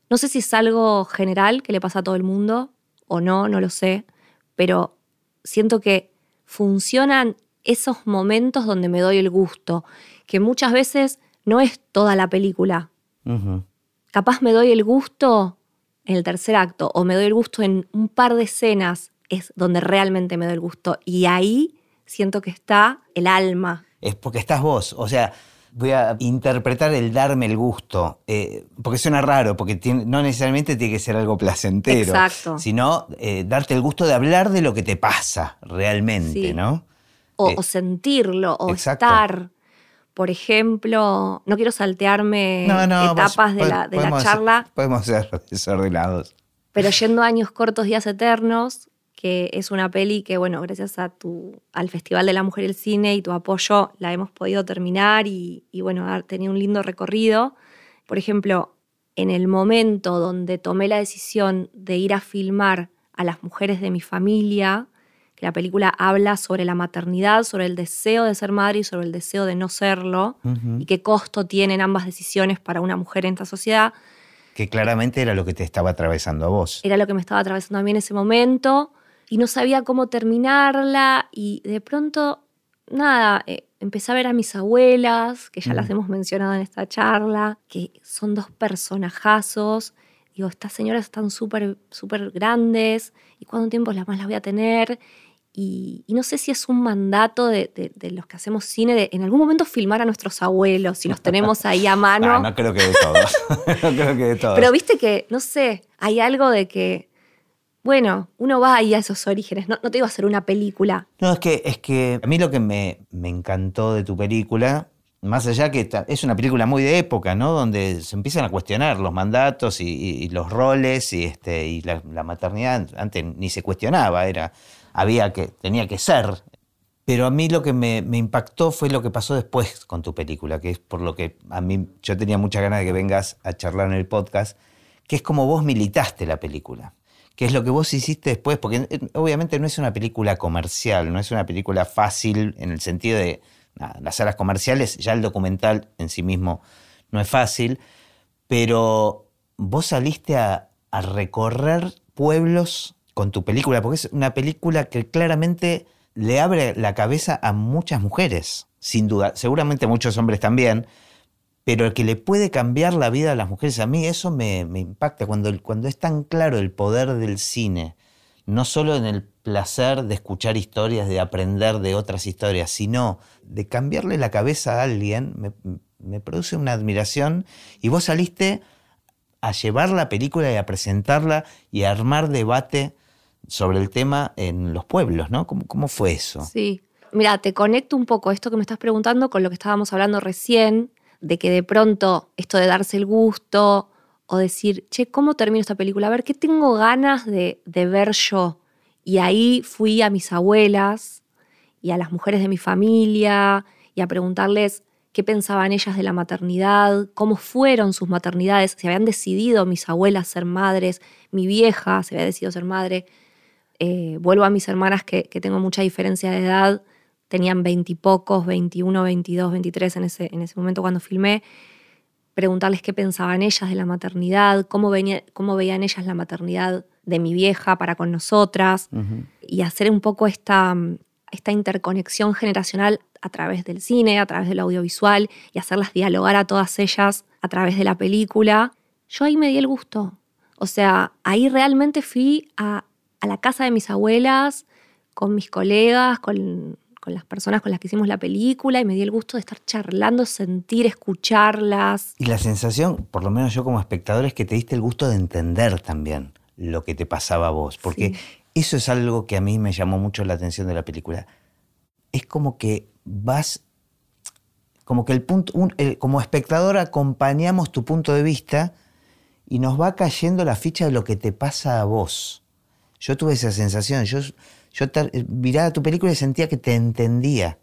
no sé si es algo general que le pasa a todo el mundo o no, no lo sé, pero siento que funcionan esos momentos donde me doy el gusto, que muchas veces no es toda la película capaz me doy el gusto en el tercer acto o me doy el gusto en un par de escenas, es donde realmente me doy el gusto. Y ahí siento que está el alma. Es porque estás vos, o sea, voy a interpretar el darme el gusto, eh, porque suena raro, porque no necesariamente tiene que ser algo placentero, Exacto. sino eh, darte el gusto de hablar de lo que te pasa realmente, ¿no? O, eh, sentirlo, o estar por ejemplo, no quiero saltearme etapas de, la, charla. podemos ser desordenados. Pero yendo a años cortos, días eternos, que es una peli que, bueno, gracias a tu, al Festival de la Mujer y el Cine y tu apoyo, la hemos podido terminar y, y bueno, ha tenido un lindo recorrido. Por ejemplo, en el momento donde tomé la decisión de ir a filmar a las mujeres de mi familia, la película habla sobre la maternidad, sobre el deseo de ser madre y sobre el deseo de no serlo, y qué costo tienen ambas decisiones para una mujer en esta sociedad. Que claramente era lo que te estaba atravesando a vos. Era lo que me estaba atravesando a mí en ese momento y no sabía cómo terminarla y de pronto, nada, eh, empecé a ver a mis abuelas, que ya las hemos mencionado en esta charla, que son dos personajazos. Digo, estas señoras están súper, súper grandes y cuánto tiempo las más las voy a tener. Y, no sé si es un mandato de, los que hacemos cine de en algún momento filmar a nuestros abuelos, si los tenemos ahí a mano. no, no creo que de todos. no creo que de todos. Pero viste que, no sé, hay algo de que, bueno, uno va ahí a esos orígenes. No, no te iba a hacer una película. No, es que, es que a mí lo que me, encantó de tu película más allá que es una película muy de época, ¿no? Donde se empiezan a cuestionar los mandatos y, los roles y, este, y la, la, maternidad antes ni se cuestionaba, era había que, tenía que ser. Pero a mí lo que me, impactó fue lo que pasó después con tu película, que es por lo que a mí yo tenía muchas ganas de que vengas a charlar en el podcast, que es como vos militaste la película, que es lo que vos hiciste después, porque eh, obviamente no es una película comercial, no es una película fácil en el sentido de las salas comerciales, ya el documental en sí mismo no es fácil, pero vos saliste a recorrer pueblos con tu película, porque es una película que claramente le abre la cabeza a muchas mujeres, sin duda, seguramente muchos hombres también, pero el que le puede cambiar la vida a las mujeres, a mí eso me, impacta, cuando, cuando es tan claro el poder del cine, no solo en el placer de escuchar historias, de aprender de otras historias, sino de cambiarle la cabeza a alguien, me, me produce una admiración. Y vos saliste a llevar la película y a presentarla y a armar debate sobre el tema en los pueblos, ¿no? ¿Cómo, fue eso? Sí. Mira, te conecto un poco esto que me estás preguntando con lo que estábamos hablando recién, de que de pronto esto de darse el gusto o decir, che, ¿cómo termino esta película? A ver, ¿qué tengo ganas de, de ver yo? Y ahí fui a mis abuelas y a las mujeres de mi familia y a preguntarles qué pensaban ellas de la maternidad, cómo fueron sus maternidades, si habían decidido mis abuelas ser madres, mi vieja se había decidido ser madre, eh, vuelvo a mis hermanas que, tengo mucha diferencia de edad, tenían veintipocos, 21, 22, 23 en ese, en ese momento cuando filmé, preguntarles qué pensaban ellas de la maternidad, cómo, cómo veían ellas la maternidad de mi vieja para con nosotras, y hacer un poco esta, esta interconexión generacional a través del cine, a través del audiovisual, y hacerlas dialogar a todas ellas a través de la película. Yo ahí me di el gusto. O sea, ahí realmente fui a, a la casa de mis abuelas, con mis colegas, con, las personas con las que hicimos la película y me di el gusto de estar charlando, sentir, escucharlas. Y la sensación, por lo menos yo como espectador, es que te diste el gusto de entender también lo que te pasaba a vos, porque eso es algo que a mí me llamó mucho la atención de la película. Es como que vas, como que el punto, como espectador acompañamos tu punto de vista y nos va cayendo la ficha de lo que te pasa a vos. Yo tuve esa sensación. Yo, yo miraba tu película y sentía que te entendía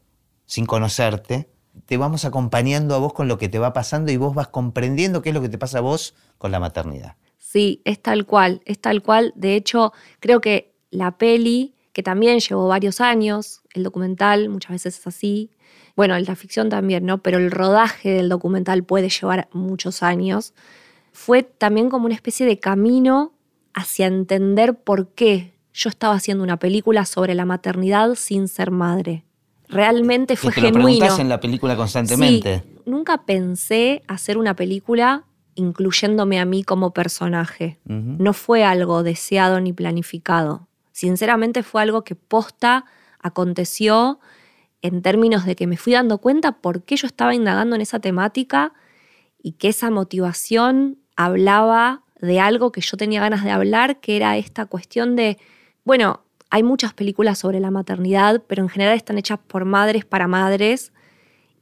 sin conocerte. Te vamos acompañando a vos con lo que te va pasando y vos vas comprendiendo qué es lo que te pasa a vos con la maternidad. Sí, es tal cual, es tal cual. De hecho, creo que la peli, que también llevó varios años, el documental muchas veces es así, bueno, la ficción también, ¿no? Pero el rodaje del documental puede llevar muchos años. Fue también como una especie de camino hacia entender por qué yo estaba haciendo una película sobre la maternidad sin ser madre. Realmente fue te genuino. Lo en la película constantemente. nunca pensé hacer una película incluyéndome a mí como personaje. No fue algo deseado ni planificado. Sinceramente fue algo que posta aconteció en términos de que me fui dando cuenta por qué yo estaba indagando en esa temática y que esa motivación hablaba de algo que yo tenía ganas de hablar, que era esta cuestión de, bueno, hay muchas películas sobre la maternidad, pero en general están hechas por madres para madres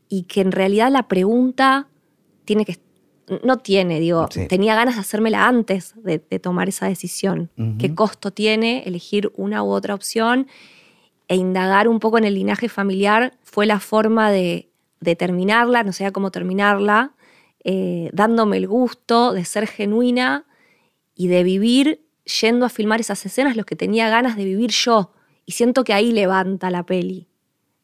y que en realidad la pregunta tiene que no tiene, digo, tenía ganas de hacérmela antes de, tomar esa decisión. ¿Qué costo tiene elegir una u otra opción? E indagar un poco en el linaje familiar fue la forma de, de terminarla, no sé cómo terminarla, eh, dándome el gusto de ser genuina y de vivir yendo a filmar esas escenas, los que tenía ganas de vivir yo. Y siento que ahí levanta la peli.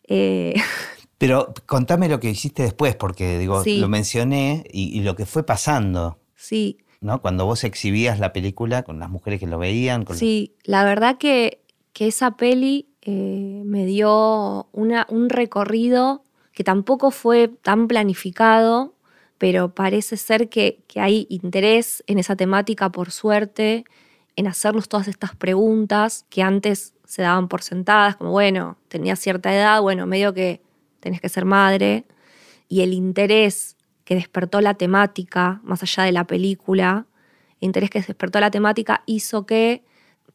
Eh, Pero contame lo que hiciste después, porque digo, lo mencioné y, lo que fue pasando. Sí, ¿no? Cuando vos exhibías la película con las mujeres que lo veían. sí, la verdad que, que esa peli eh, me dio una, un recorrido que tampoco fue tan planificado, pero parece ser que, hay interés en esa temática por suerte, en hacernos todas estas preguntas que antes se daban por sentadas, como bueno, tenía cierta edad, bueno, medio que tenés que ser madre, y el interés que despertó la temática, más allá de la película, el interés que despertó la temática hizo que,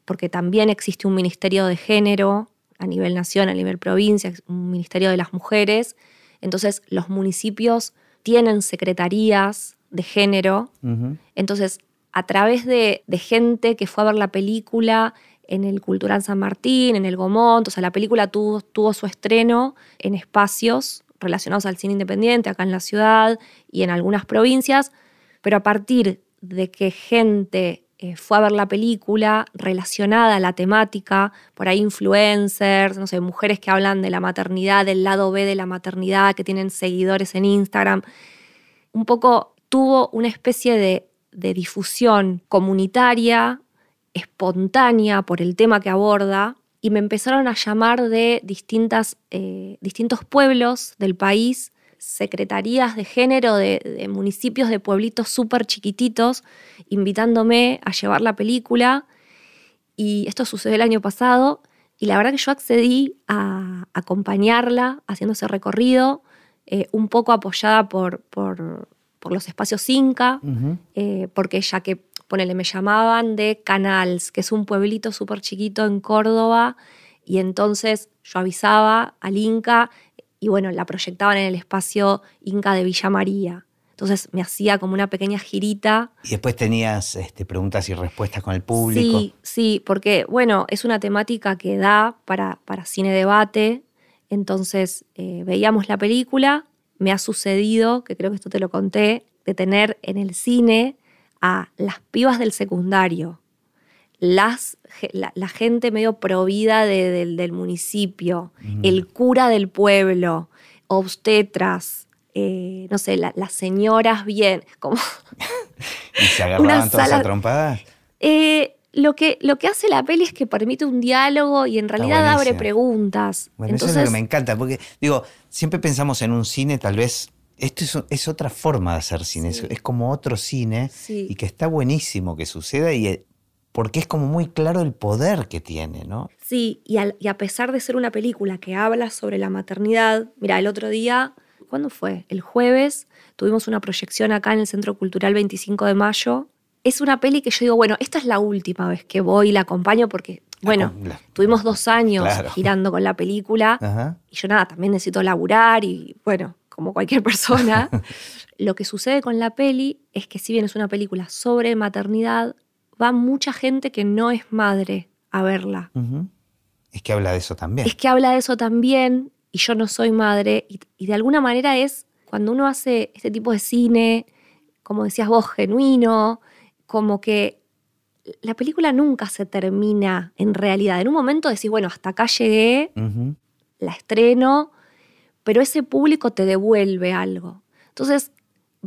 porque también existe un ministerio de género a nivel nación, a nivel provincia, un ministerio de las mujeres, entonces los municipios tienen secretarías de género, entonces a través de, gente que fue a ver la película en el Cultural San Martín, en el Gomont, o sea, la película tuvo, tuvo su estreno en espacios relacionados al cine independiente acá en la ciudad y en algunas provincias, pero a partir de que gente eh, fue a ver la película relacionada a la temática, por ahí influencers, no sé, mujeres que hablan de la maternidad, del lado B de la maternidad, que tienen seguidores en Instagram, un poco tuvo una especie de, de difusión comunitaria, espontánea por el tema que aborda, y me empezaron a llamar de distintas, eh, distintos pueblos del país, secretarías de género de, municipios, de pueblitos súper chiquititos, invitándome a llevar la película. Y esto sucedió el año pasado. Y la verdad que yo accedí a acompañarla haciendo ese recorrido, eh, un poco apoyada por, por, los espacios Inca, eh, porque ya que ponele, me llamaban de Canals, que es un pueblito súper chiquito en Córdoba, y entonces yo avisaba al Inca y bueno, la proyectaban en el espacio Inca de Villa María. Entonces me hacía como una pequeña girita. Y después tenías este, preguntas y respuestas con el público. Sí, sí, porque bueno, es una temática que da para, para cine debate. Entonces eh, veíamos la película. Me ha sucedido, que creo que esto te lo conté, de tener en el cine a las pibas del secundario, las, la, gente medio provida del municipio, el cura del pueblo, obstetras, eh, no sé, las señoras bien, como... ¿Y se agarraban todas a trompadas? Eh, lo que, lo que hace la peli es que permite un diálogo y en realidad abre preguntas. Bueno, eso es lo que me encanta, porque digo, siempre pensamos en un cine tal vez esto es, otra forma de hacer cine, es, como otro cine y que está buenísimo que suceda y porque es como muy claro el poder que tiene, ¿no? Sí, y, a pesar de ser una película que habla sobre la maternidad, mira, el otro día, ¿cuándo fue? El jueves tuvimos una proyección acá en el Centro Cultural 25 de Mayo. Es una peli que yo digo, bueno, esta es la última vez que voy y la acompaño porque, bueno, tuvimos dos años girando con la película y yo nada, también necesito laburar y bueno, como cualquier persona. Lo que sucede con la peli es que si bien es una película sobre maternidad, va mucha gente que no es madre a verla. Es que habla de eso también. Es que habla de eso también y yo no soy madre y, y de alguna manera es cuando uno hace este tipo de cine, como decías vos, genuino, como que la película nunca se termina en realidad. En un momento decís, bueno, hasta acá llegué, la estreno, pero ese público te devuelve algo. Entonces,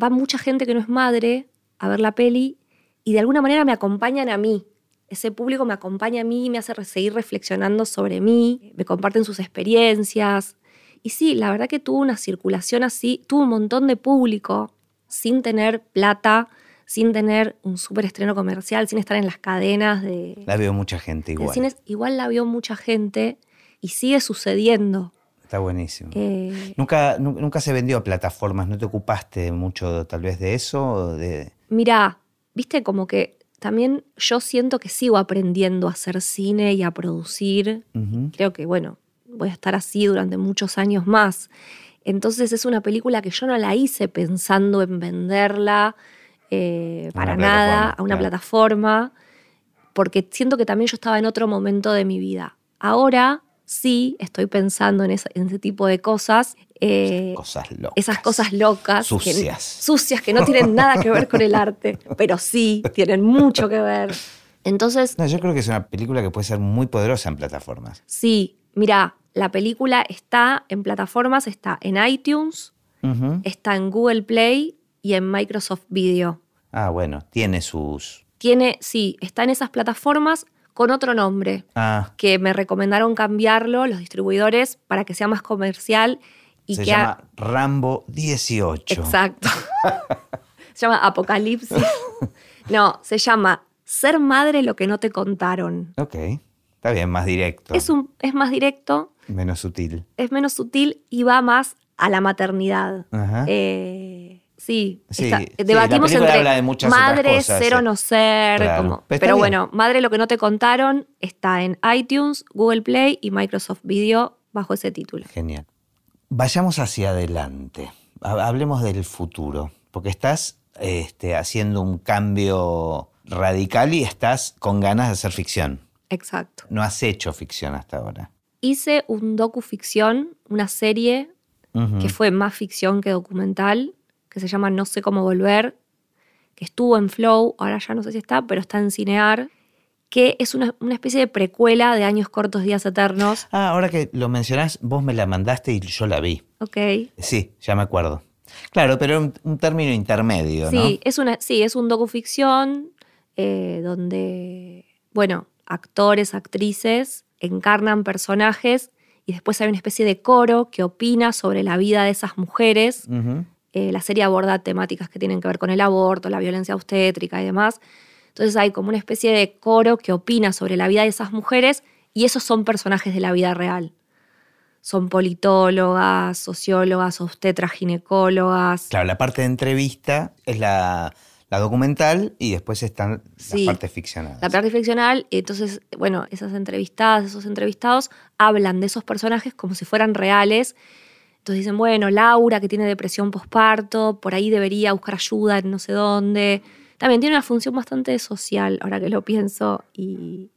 va mucha gente que no es madre a ver la peli y de alguna manera me acompañan a mí. Ese público me acompaña a mí, me hace seguir reflexionando sobre mí, me comparten sus experiencias. Y sí, la verdad que tuvo una circulación así, tuvo un montón de público sin tener plata, sin tener un súper estreno comercial, sin estar en las cadenas de... La vio mucha gente igual. igual la vio mucha gente y sigue sucediendo. Está buenísimo. Eh, ¿Nunca, ¿Nunca se vendió a plataformas? ¿No te ocupaste mucho tal vez de eso? De... Mirá, viste como que también yo siento que sigo aprendiendo a hacer cine y a producir. Creo que, bueno, voy a estar así durante muchos años más. Entonces es una película que yo no la hice pensando en venderla eh, para nada a una plataforma, porque siento que también yo estaba en otro momento de mi vida. Ahora sí estoy pensando en, ese tipo de cosas. Eh, cosas locas. Esas cosas locas. Sucias. Que, sucias que no tienen nada que ver con el arte, pero sí tienen mucho que ver. Entonces. No, yo creo que es una película que puede ser muy poderosa en plataformas. Sí, mira, la película está en plataformas, está en iTunes, está en Google Play y en Microsoft Video. Ah, bueno, tiene sus... Tiene, sí, está en esas plataformas con otro nombre, Ah, que me recomendaron cambiarlo los distribuidores para que sea más comercial y se que... ha- llama Rambo 18. Exacto. se llama Apocalipsis. No, se llama Ser madre lo que no te contaron. Ok, está bien, más directo, Es, un, es más directo, menos sutil. es menos sutil y va más a la maternidad. Ajá. Eh, sí, Sí, está- sí, la debatimos entre habla de muchas madre, cosas, ser o no ser. Claro, como- pero bueno, madre lo que no te contaron está en iTunes, Google Play y Microsoft Video bajo ese título. Genial. Vayamos hacia adelante. Ha- Hablemos del futuro, porque estás este, haciendo un cambio radical y estás con ganas de hacer ficción. Exacto. No has hecho ficción hasta ahora. Hice un docuficción, una serie que fue más ficción que documental, que se llama No sé cómo volver, que estuvo en Flow, ahora ya no sé si está, pero está en Cinear, que es una, una especie de precuela de Años Cortos, Días Eternos. Ah, ahora que lo mencionás, vos me la mandaste y yo la vi. Ok. Sí, ya me acuerdo. Claro, pero un, un término intermedio, ¿no? Sí, es una, sí, es un docuficción eh, donde, bueno, actores, actrices encarnan personajes y después hay una especie de coro que opina sobre la vida de esas mujeres. Eh, la serie aborda temáticas que tienen que ver con el aborto, la violencia obstétrica y demás. Entonces hay como una especie de coro que opina sobre la vida de esas mujeres y esos son personajes de la vida real. Son politólogas, sociólogas, obstetras, ginecólogas. Claro, la parte de entrevista es la, la documental y después están Sí. las partes ficcionadas. La parte ficcional, entonces, bueno, esas entrevistadas, esos entrevistados hablan de esos personajes como si fueran reales. Entonces dicen, bueno, Laura que tiene depresión posparto, por ahí debería buscar ayuda en no sé dónde. También tiene una función bastante social, ahora que lo pienso, y,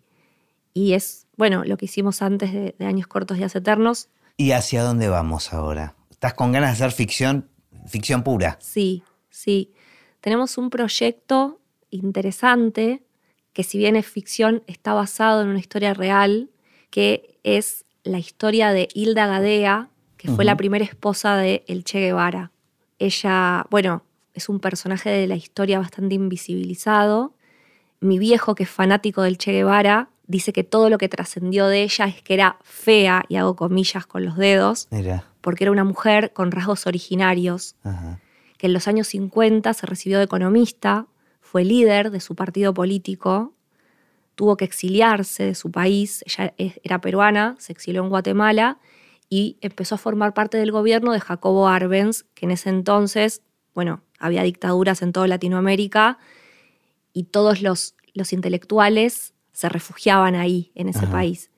y es, bueno, lo que hicimos antes de, de Años Cortos, Días Eternos. ¿Y hacia dónde vamos ahora? ¿Estás con ganas de hacer ficción, ficción pura? Sí, sí. Tenemos un proyecto interesante que si bien es ficción, está basado en una historia real, que es la historia de Hilda Gadea, que fue la primera esposa de El Che Guevara. Ella, bueno, es un personaje de la historia bastante invisibilizado. Mi viejo, que es fanático del Che Guevara, dice que todo lo que trascendió de ella es que era fea, y hago comillas con los dedos, Mira. porque era una mujer con rasgos originarios, Ajá. que en los años 50 se recibió de economista, fue líder de su partido político, tuvo que exiliarse de su país, ella era peruana, se exilió en Guatemala y empezó a formar parte del gobierno de Jacobo Arbenz, que en ese entonces, bueno, había dictaduras en toda Latinoamérica y todos los, los intelectuales se refugiaban ahí, en ese Ajá. país.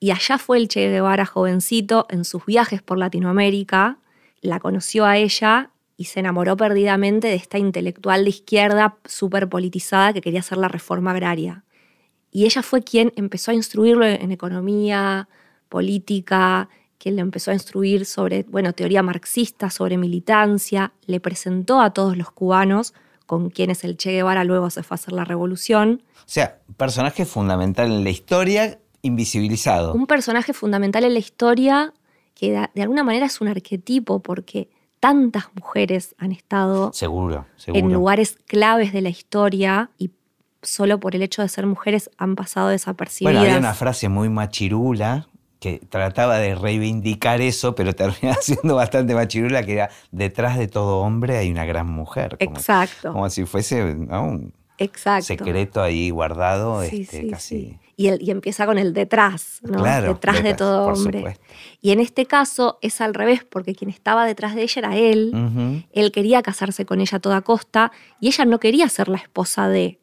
Y allá fue el Che Guevara jovencito en sus viajes por Latinoamérica, la conoció a ella y se enamoró perdidamente de esta intelectual de izquierda súper politizada que quería hacer la reforma agraria. Y ella fue quien empezó a instruirlo en economía, política, quien le empezó a instruir sobre, bueno, teoría marxista, sobre militancia, le presentó a todos los cubanos con quienes el Che Guevara luego se fue a hacer la revolución. O sea, personaje fundamental en la historia, invisibilizado. Un personaje fundamental en la historia que de alguna manera es un arquetipo porque tantas mujeres han estado Seguro, seguro. en lugares claves de la historia y solo por el hecho de ser mujeres han pasado desapercibidas. Bueno, había una frase muy machirula que trataba de reivindicar eso, pero terminaba siendo bastante machirula, que era detrás de todo hombre hay una gran mujer. Como, Exacto, como si fuese ¿no? un exacto. secreto ahí guardado, Sí, este, sí, casi. sí. Y, el- y empieza con el detrás, ¿no? Claro, detrás, de detrás, todo hombre. supuesto. Y en este caso es al revés, porque quien estaba detrás de ella era él. Él quería casarse con ella a toda costa y ella no quería ser la esposa de.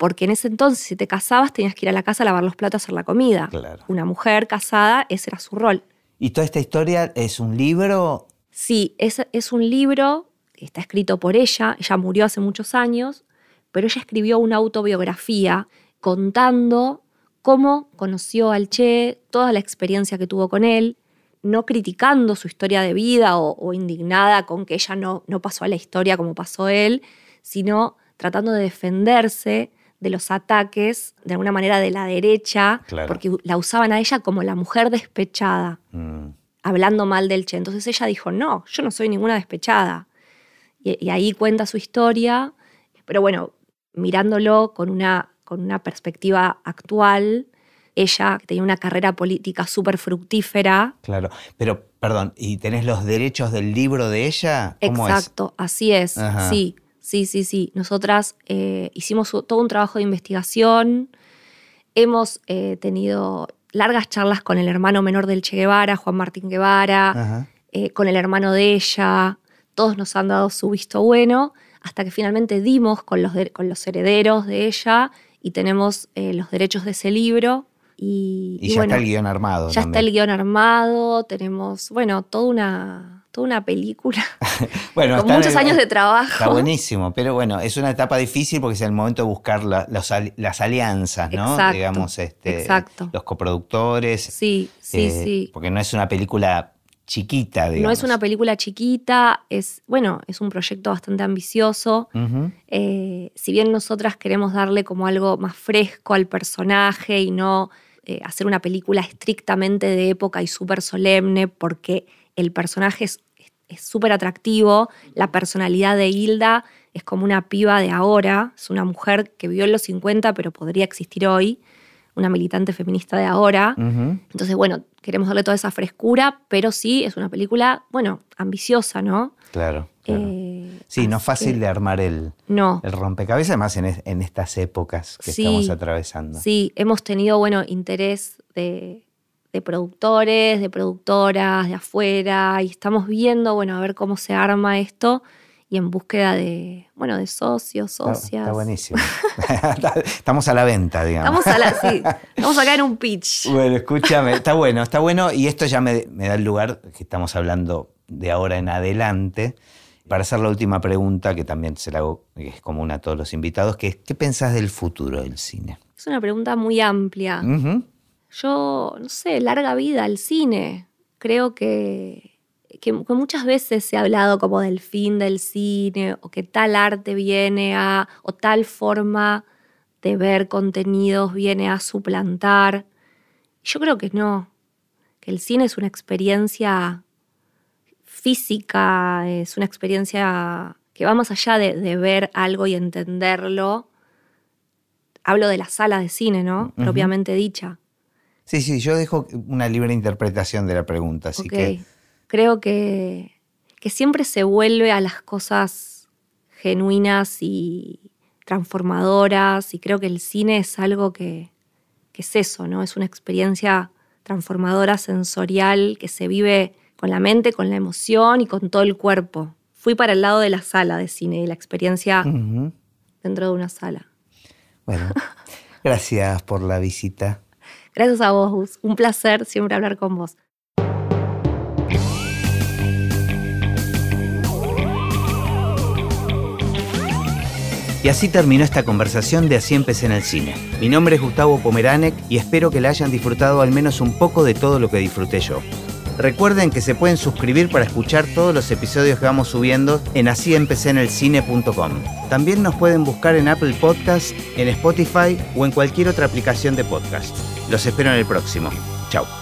Porque en ese entonces, si te casabas, tenías que ir a la casa a lavar los platos, a hacer la comida. Claro. Una mujer casada, ese era su rol. ¿Y toda esta historia es un libro? Sí, es, es un libro, está escrito por ella, ella murió hace muchos años, pero ella escribió una autobiografía contando cómo conoció al Che, toda la experiencia que tuvo con él, no criticando su historia de vida o, o indignada con que ella no, no pasó a la historia como pasó él, sino tratando de defenderse de los ataques, de alguna manera, de la derecha, Claro. porque la usaban a ella como la mujer despechada Mm, hablando mal del Che. Entonces ella dijo, no, yo no soy ninguna despechada. Y, y ahí cuenta su historia pero bueno, mirándolo con una, con una perspectiva actual, ella que tenía una carrera política súper fructífera. Claro, pero perdón, ¿y tenés los derechos del libro de ella? Exacto, así es, sí, sí, sí, sí. Nosotras eh, hicimos todo un trabajo de investigación, hemos eh, tenido largas charlas con el hermano menor del Che Guevara, Juan Martín Guevara, eh, con el hermano de ella, todos nos han dado su visto bueno, hasta que finalmente dimos con los, con los herederos de ella y tenemos los derechos de ese libro. Y, ya está el guion armado. Ya está el guion armado, tenemos, bueno, toda una, toda una película. bueno, con muchos años de trabajo. Está buenísimo, pero bueno, es una etapa difícil porque es el momento de buscar las alianzas, ¿no? Exacto, Digamos, este, exacto. los coproductores. Sí, sí, eh, sí. Porque no es una película chiquita, digamos. No es una película chiquita, es, bueno, es un proyecto bastante ambicioso. Eh, si bien nosotras queremos darle como algo más fresco al personaje y no eh, hacer una película estrictamente de época y súper solemne porque el personaje es súper atractivo, la personalidad de Hilda es como una piba de ahora, es una mujer que vivió en los 50 pero podría existir hoy, una militante feminista de ahora. Entonces, bueno, queremos darle toda esa frescura, pero sí es una película, bueno, ambiciosa, ¿no? Claro. Eh, sí, no es fácil de armar el, el rompecabezas, además en, estas épocas que estamos atravesando. Sí, hemos tenido, bueno, interés de, productores, de productoras, de afuera, y estamos viendo, bueno, a ver cómo se arma esto y en búsqueda de, bueno, de socios, socias. Está, buenísimo. Estamos a la venta, digamos. Estamos, a sí, estamos acá en un pitch. Bueno, escúchame, está bueno, está bueno, y esto ya me, me da el lugar que estamos hablando de ahora en adelante para hacer la última pregunta, que también se la hago, que es común a todos los invitados, que es, ¿qué pensás del futuro del cine? Es una pregunta muy amplia. Yo, no sé, larga vida al cine. Creo que, que, muchas veces se ha hablado como del fin del cine, o que tal arte viene a, o tal forma de ver contenidos viene a suplantar. Yo creo que no, que el cine es una experiencia física, es una experiencia que va más allá de, ver algo y entenderlo. Hablo de la sala de cine, ¿no? Propiamente dicha. Sí, sí, yo dejo una libre interpretación de la pregunta, así que... Creo que, que siempre se vuelve a las cosas genuinas y transformadoras y creo que el cine es algo que, que es eso, ¿no? Es una experiencia transformadora, sensorial, que se vive con la mente, con la emoción y con todo el cuerpo. Fui para el lado de la sala de cine y la experiencia dentro de una sala. Bueno, gracias por la visita. Gracias a vos, Gus. Un placer siempre hablar con vos. Y así terminó esta conversación de Así empecé en el cine. Mi nombre es Gustavo Pomeranek y espero que la hayan disfrutado al menos un poco de todo lo que disfruté yo. Recuerden que se pueden suscribir para escuchar todos los episodios que vamos subiendo en asíempecenelcine.com. También nos pueden buscar en Apple Podcasts, en Spotify o en cualquier otra aplicación de podcast. Los espero en el próximo. Chao.